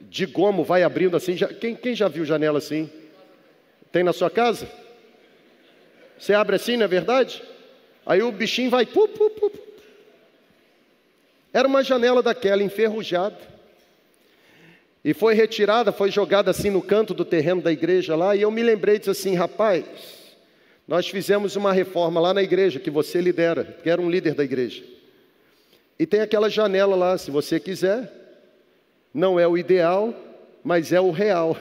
de gomo vai abrindo assim. quem, quem já viu janela assim? Tem na sua casa? Você abre assim, não é verdade? Aí o bichinho vai. Pu, pu, pu, Era uma janela daquela enferrujada. E foi retirada, foi jogada assim no canto do terreno da igreja lá. E eu me lembrei disse assim: rapaz, nós fizemos uma reforma lá na igreja que você lidera, que era um líder da igreja. E tem aquela janela lá, se você quiser. Não é o ideal, mas é o real.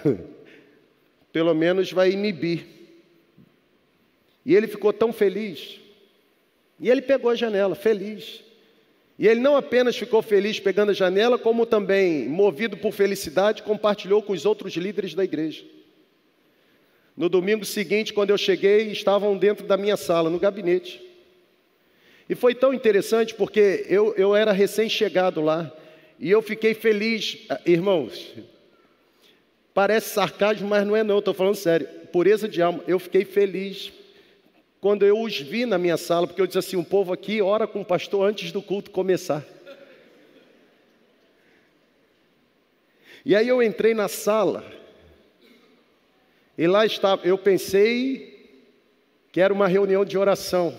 pelo menos vai inibir. E ele ficou tão feliz. E ele pegou a janela, feliz. E ele não apenas ficou feliz pegando a janela, como também, movido por felicidade, compartilhou com os outros líderes da igreja. No domingo seguinte, quando eu cheguei, estavam dentro da minha sala, no gabinete. E foi tão interessante porque eu, eu era recém-chegado lá. E eu fiquei feliz, ah, irmãos, Parece sarcasmo, mas não é não, estou falando sério. Pureza de alma. Eu fiquei feliz quando eu os vi na minha sala, porque eu disse assim, um povo aqui ora com o pastor antes do culto começar. E aí eu entrei na sala, e lá estava, eu pensei que era uma reunião de oração.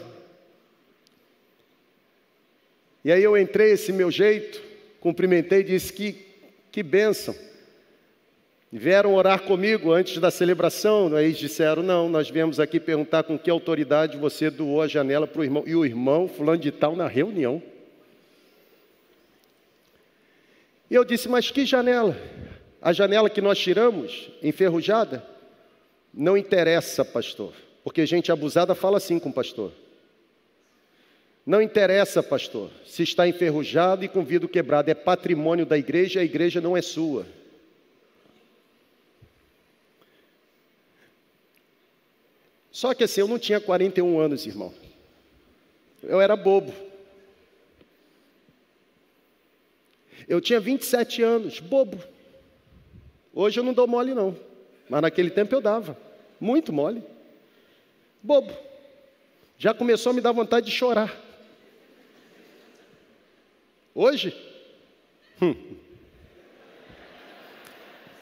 E aí eu entrei esse meu jeito, cumprimentei e disse que que bênção. Vieram orar comigo antes da celebração, aí disseram: Não, nós viemos aqui perguntar com que autoridade você doou a janela para o irmão. E o irmão, fulano de tal, na reunião. E eu disse: Mas que janela? A janela que nós tiramos, enferrujada? Não interessa, pastor, porque gente abusada fala assim com o pastor. Não interessa, pastor, se está enferrujado e com vidro quebrado, é patrimônio da igreja, a igreja não é sua. Só que assim, eu não tinha 41 anos, irmão. Eu era bobo. Eu tinha 27 anos, bobo. Hoje eu não dou mole, não. Mas naquele tempo eu dava. Muito mole. Bobo. Já começou a me dar vontade de chorar. Hoje? Hum.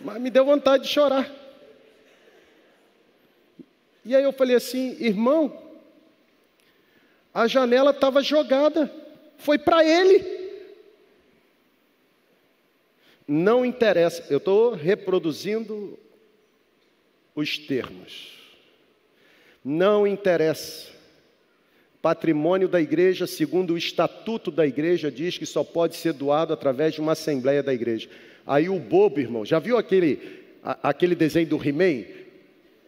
Mas me deu vontade de chorar. E aí eu falei assim, irmão, a janela estava jogada, foi para ele. Não interessa, eu estou reproduzindo os termos. Não interessa. Patrimônio da igreja, segundo o estatuto da igreja, diz que só pode ser doado através de uma assembleia da igreja. Aí o bobo, irmão, já viu aquele, a, aquele desenho do He-Man?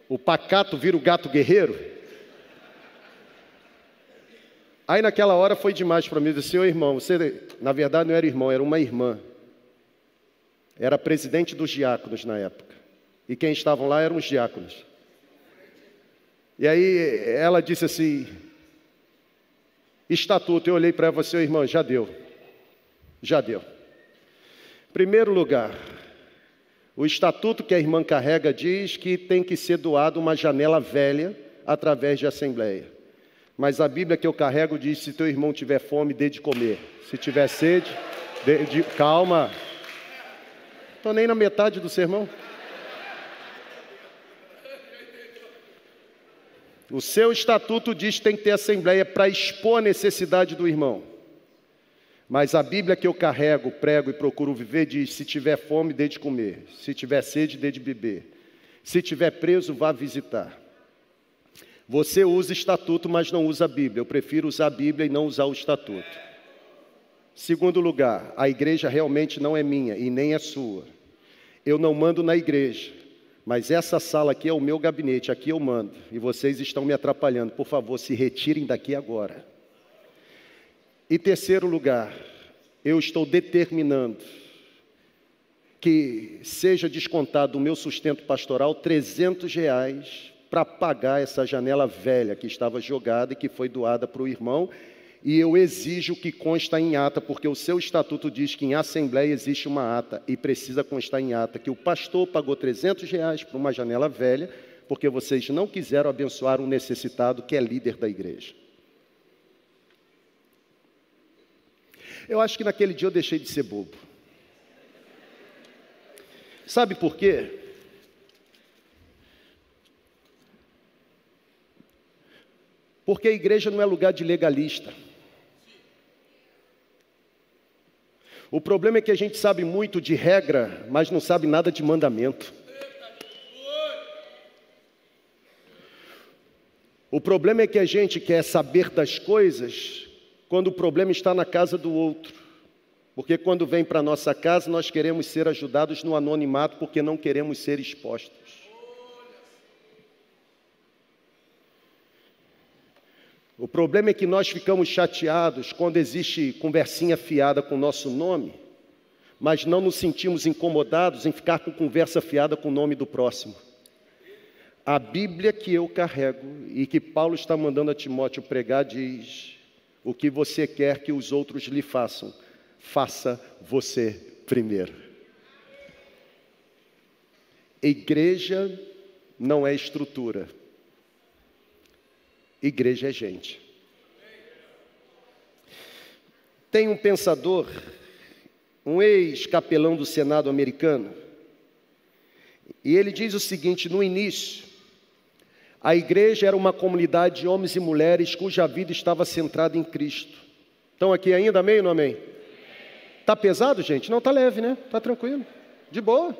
O pacato vira o gato guerreiro? Aí naquela hora foi demais para mim. Eu disse, senhor irmão, você na verdade não era irmão, era uma irmã. Era presidente dos diáconos na época. E quem estavam lá eram os diáconos. E aí ela disse assim: Estatuto, eu olhei para você, irmão, já deu. Já deu. Primeiro lugar, o estatuto que a irmã carrega diz que tem que ser doado uma janela velha através de assembleia. Mas a Bíblia que eu carrego diz: se teu irmão tiver fome, dê de comer. Se tiver sede, dê de. Calma, Estou nem na metade do sermão. O seu estatuto diz que tem que ter assembleia para expor a necessidade do irmão. Mas a Bíblia que eu carrego, prego e procuro viver diz: se tiver fome, dê de comer. Se tiver sede, dê de beber. Se tiver preso, vá visitar. Você usa estatuto, mas não usa a Bíblia. Eu prefiro usar a Bíblia e não usar o estatuto. Segundo lugar, a igreja realmente não é minha e nem é sua. Eu não mando na igreja, mas essa sala aqui é o meu gabinete, aqui eu mando, e vocês estão me atrapalhando. Por favor, se retirem daqui agora. E terceiro lugar, eu estou determinando que seja descontado do meu sustento pastoral 300 reais para pagar essa janela velha que estava jogada e que foi doada para o irmão e eu exijo que consta em ata, porque o seu estatuto diz que em assembleia existe uma ata e precisa constar em ata que o pastor pagou 300 reais para uma janela velha, porque vocês não quiseram abençoar um necessitado que é líder da igreja. Eu acho que naquele dia eu deixei de ser bobo. Sabe por quê? Porque a igreja não é lugar de legalista. O problema é que a gente sabe muito de regra, mas não sabe nada de mandamento. O problema é que a gente quer saber das coisas quando o problema está na casa do outro. Porque quando vem para a nossa casa, nós queremos ser ajudados no anonimato porque não queremos ser expostos. O problema é que nós ficamos chateados quando existe conversinha fiada com o nosso nome, mas não nos sentimos incomodados em ficar com conversa fiada com o nome do próximo. A Bíblia que eu carrego e que Paulo está mandando a Timóteo pregar diz: o que você quer que os outros lhe façam, faça você primeiro. Igreja não é estrutura, Igreja é gente. Tem um pensador, um ex-capelão do Senado americano, e ele diz o seguinte: no início, a igreja era uma comunidade de homens e mulheres cuja vida estava centrada em Cristo. Estão aqui ainda, amém ou não amém? Está pesado, gente? Não, está leve, né? Está tranquilo, de boa.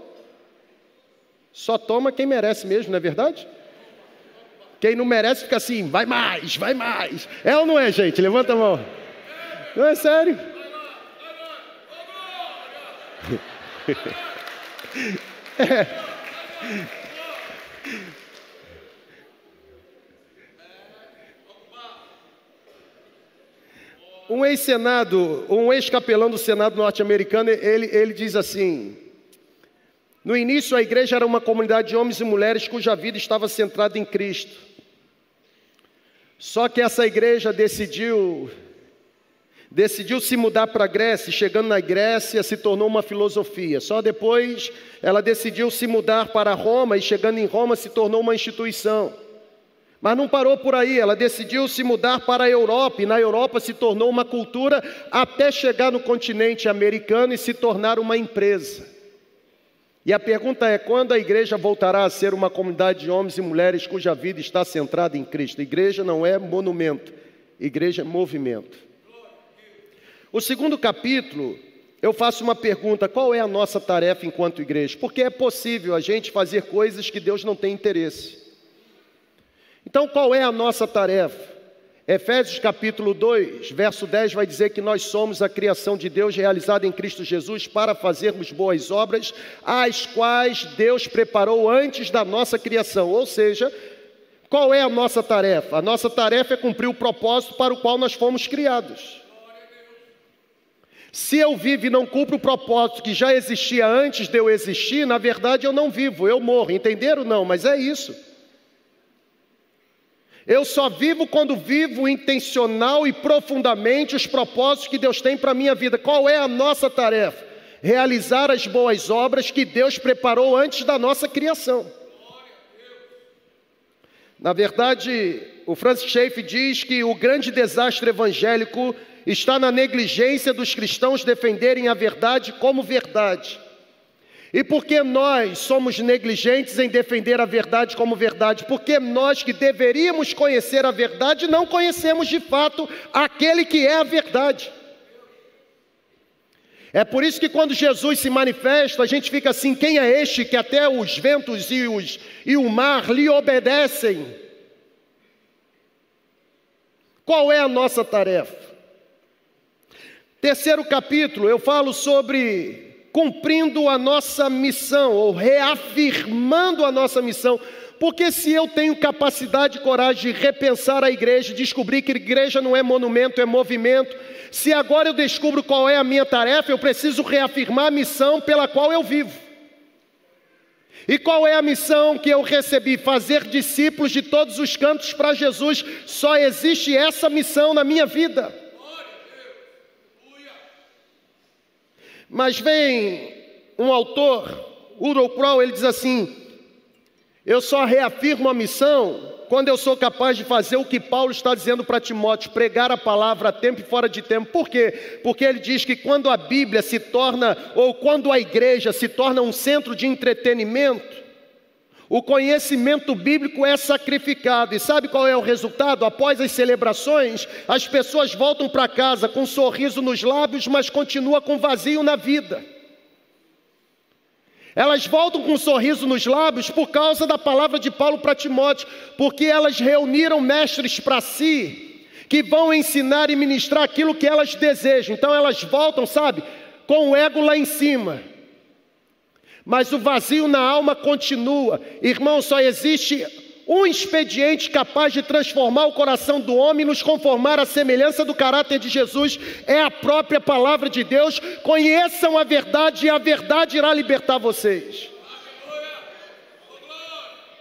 Só toma quem merece mesmo, não é verdade? Quem não merece fica assim, vai mais, vai mais. É ou não é, gente? Levanta a mão. Não é sério. É. um ex-senado, um ex-capelão do Senado norte-americano, ele, ele diz assim: no início a igreja era uma comunidade de homens e mulheres cuja vida estava centrada em Cristo. Só que essa igreja decidiu decidiu se mudar para a Grécia, chegando na Grécia se tornou uma filosofia. Só depois ela decidiu se mudar para Roma e chegando em Roma se tornou uma instituição. Mas não parou por aí, ela decidiu se mudar para a Europa e na Europa se tornou uma cultura até chegar no continente americano e se tornar uma empresa. E a pergunta é: quando a igreja voltará a ser uma comunidade de homens e mulheres cuja vida está centrada em Cristo? igreja não é monumento, igreja é movimento. O segundo capítulo, eu faço uma pergunta: qual é a nossa tarefa enquanto igreja? Porque é possível a gente fazer coisas que Deus não tem interesse. Então, qual é a nossa tarefa? Efésios capítulo 2, verso 10 vai dizer que nós somos a criação de Deus realizada em Cristo Jesus para fazermos boas obras, as quais Deus preparou antes da nossa criação. Ou seja, qual é a nossa tarefa? A nossa tarefa é cumprir o propósito para o qual nós fomos criados. Se eu vivo e não cumpro o propósito que já existia antes de eu existir, na verdade eu não vivo, eu morro. Entenderam? Não, mas é isso. Eu só vivo quando vivo intencional e profundamente os propósitos que Deus tem para a minha vida. Qual é a nossa tarefa? Realizar as boas obras que Deus preparou antes da nossa criação. Na verdade, o Francis Schaeffer diz que o grande desastre evangélico está na negligência dos cristãos defenderem a verdade como verdade. E porque nós somos negligentes em defender a verdade como verdade? Porque nós que deveríamos conhecer a verdade não conhecemos de fato aquele que é a verdade. É por isso que quando Jesus se manifesta, a gente fica assim: quem é este que até os ventos e, os, e o mar lhe obedecem? Qual é a nossa tarefa? Terceiro capítulo, eu falo sobre cumprindo a nossa missão, ou reafirmando a nossa missão. Porque se eu tenho capacidade e coragem de repensar a igreja, descobrir que a igreja não é monumento, é movimento, se agora eu descubro qual é a minha tarefa, eu preciso reafirmar a missão pela qual eu vivo. E qual é a missão que eu recebi? Fazer discípulos de todos os cantos para Jesus. Só existe essa missão na minha vida. Mas vem um autor, Udo ele diz assim: Eu só reafirmo a missão quando eu sou capaz de fazer o que Paulo está dizendo para Timóteo, pregar a palavra a tempo e fora de tempo. Por quê? Porque ele diz que quando a Bíblia se torna, ou quando a igreja se torna um centro de entretenimento, o conhecimento bíblico é sacrificado. E sabe qual é o resultado? Após as celebrações, as pessoas voltam para casa com um sorriso nos lábios, mas continua com vazio na vida. Elas voltam com um sorriso nos lábios por causa da palavra de Paulo para Timóteo, porque elas reuniram mestres para si, que vão ensinar e ministrar aquilo que elas desejam. Então elas voltam, sabe, com o ego lá em cima mas o vazio na alma continua. Irmão, só existe um expediente capaz de transformar o coração do homem e nos conformar à semelhança do caráter de Jesus, é a própria palavra de Deus. Conheçam a verdade e a verdade irá libertar vocês.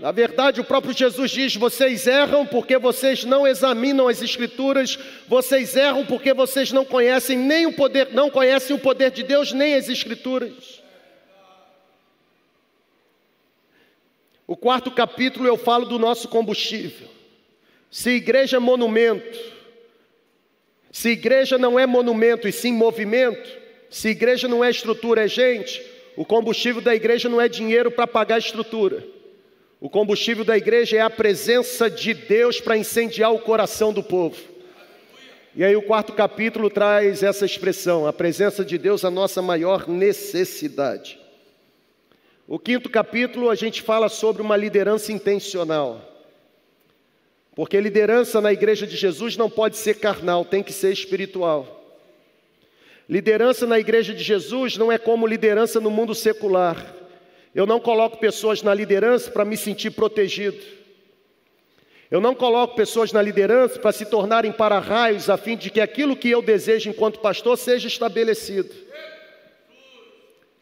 Na verdade, o próprio Jesus diz: vocês erram porque vocês não examinam as escrituras, vocês erram porque vocês não conhecem nem o poder, não conhecem o poder de Deus nem as escrituras. O quarto capítulo eu falo do nosso combustível. Se igreja é monumento, se igreja não é monumento e sim movimento, se igreja não é estrutura, é gente, o combustível da igreja não é dinheiro para pagar a estrutura. O combustível da igreja é a presença de Deus para incendiar o coração do povo. E aí o quarto capítulo traz essa expressão, a presença de Deus, a nossa maior necessidade. O quinto capítulo a gente fala sobre uma liderança intencional. Porque liderança na igreja de Jesus não pode ser carnal, tem que ser espiritual. Liderança na igreja de Jesus não é como liderança no mundo secular. Eu não coloco pessoas na liderança para me sentir protegido. Eu não coloco pessoas na liderança para se tornarem para-raios, a fim de que aquilo que eu desejo enquanto pastor seja estabelecido.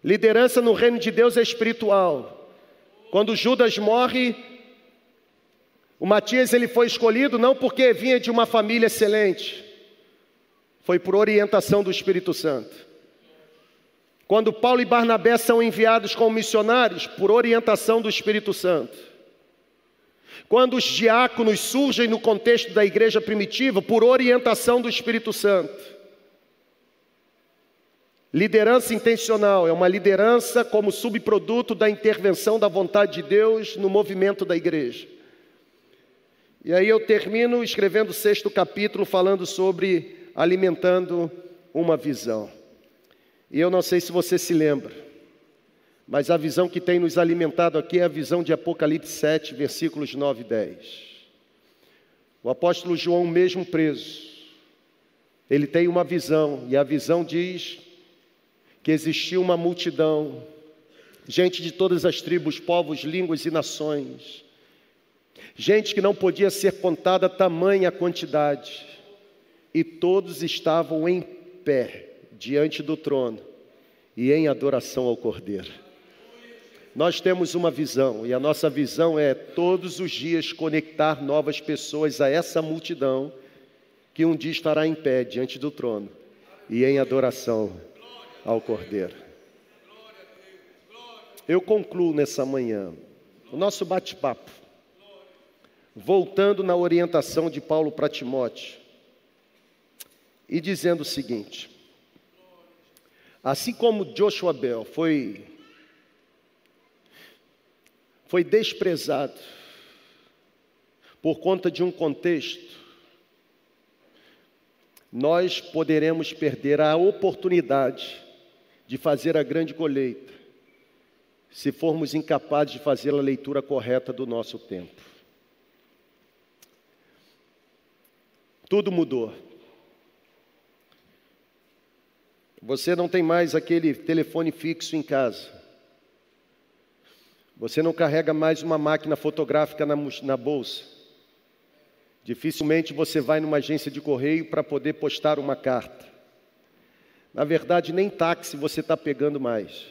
Liderança no reino de Deus é espiritual. Quando Judas morre, o Matias ele foi escolhido não porque vinha de uma família excelente, foi por orientação do Espírito Santo. Quando Paulo e Barnabé são enviados como missionários, por orientação do Espírito Santo. Quando os diáconos surgem no contexto da igreja primitiva, por orientação do Espírito Santo. Liderança intencional é uma liderança como subproduto da intervenção da vontade de Deus no movimento da igreja. E aí eu termino escrevendo o sexto capítulo falando sobre alimentando uma visão. E eu não sei se você se lembra, mas a visão que tem nos alimentado aqui é a visão de Apocalipse 7, versículos 9 e 10. O apóstolo João, mesmo preso, ele tem uma visão, e a visão diz que existia uma multidão, gente de todas as tribos, povos, línguas e nações, gente que não podia ser contada tamanha quantidade, e todos estavam em pé diante do trono e em adoração ao Cordeiro. Nós temos uma visão, e a nossa visão é todos os dias conectar novas pessoas a essa multidão que um dia estará em pé diante do trono e em adoração ao Cordeiro. Eu concluo nessa manhã o nosso bate-papo, voltando na orientação de Paulo para Timóteo e dizendo o seguinte: assim como Joshua Bell foi foi desprezado por conta de um contexto, nós poderemos perder a oportunidade de fazer a grande colheita se formos incapazes de fazer a leitura correta do nosso tempo. Tudo mudou. Você não tem mais aquele telefone fixo em casa. Você não carrega mais uma máquina fotográfica na, na bolsa. Dificilmente você vai numa agência de correio para poder postar uma carta. Na verdade, nem táxi você está pegando mais.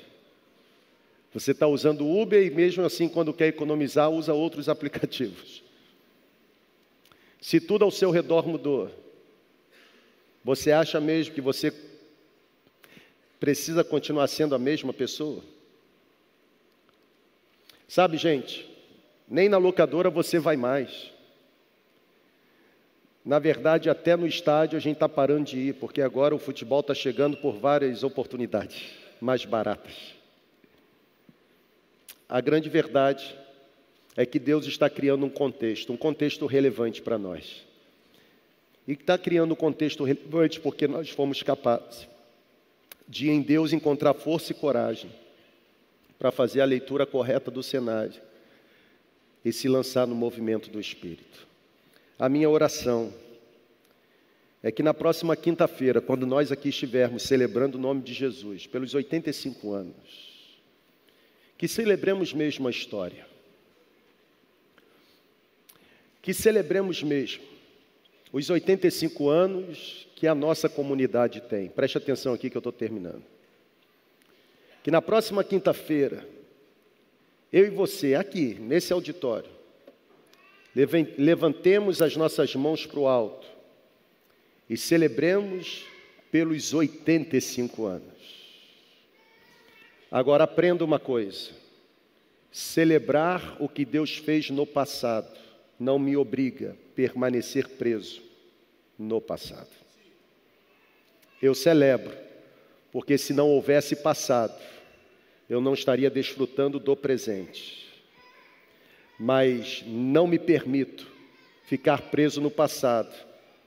Você está usando Uber e, mesmo assim, quando quer economizar, usa outros aplicativos. Se tudo ao seu redor mudou, você acha mesmo que você precisa continuar sendo a mesma pessoa? Sabe, gente, nem na locadora você vai mais. Na verdade, até no estádio a gente está parando de ir, porque agora o futebol está chegando por várias oportunidades mais baratas. A grande verdade é que Deus está criando um contexto, um contexto relevante para nós. E está criando um contexto relevante porque nós fomos capazes de em Deus encontrar força e coragem para fazer a leitura correta do cenário e se lançar no movimento do Espírito. A minha oração é que na próxima quinta-feira, quando nós aqui estivermos celebrando o nome de Jesus, pelos 85 anos, que celebremos mesmo a história, que celebremos mesmo os 85 anos que a nossa comunidade tem. Preste atenção aqui que eu estou terminando. Que na próxima quinta-feira, eu e você, aqui, nesse auditório, levantemos as nossas mãos para o alto e celebremos pelos 85 anos. Agora aprenda uma coisa: celebrar o que Deus fez no passado não me obriga a permanecer preso no passado eu celebro, porque se não houvesse passado, eu não estaria desfrutando do presente. Mas não me permito ficar preso no passado,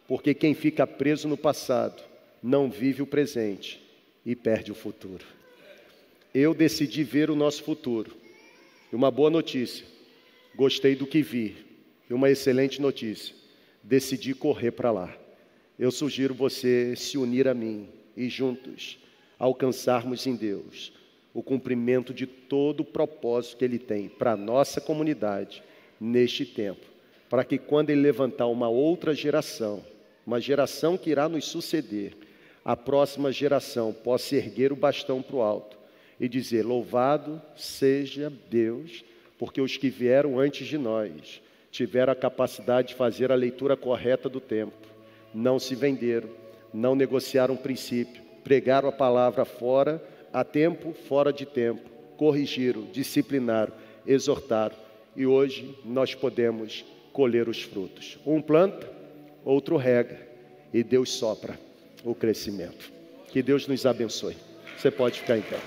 porque quem fica preso no passado não vive o presente e perde o futuro. Eu decidi ver o nosso futuro. E uma boa notícia: gostei do que vi. E uma excelente notícia: decidi correr para lá eu sugiro você se unir a mim e juntos alcançarmos em Deus o cumprimento de todo o propósito que Ele tem para a nossa comunidade neste tempo, para que quando ele levantar uma outra geração, uma geração que irá nos suceder, a próxima geração possa erguer o bastão para o alto e dizer: Louvado seja Deus, porque os que vieram antes de nós tiveram a capacidade de fazer a leitura correta do tempo, não se venderam, não negociaram princípio, pregaram a palavra fora, a tempo, fora de tempo, corrigiram, disciplinaram, exortaram, e hoje nós podemos colher os frutos. Um planta, outro rega, e Deus sopra o crescimento. Que Deus nos abençoe. Você pode ficar em pé.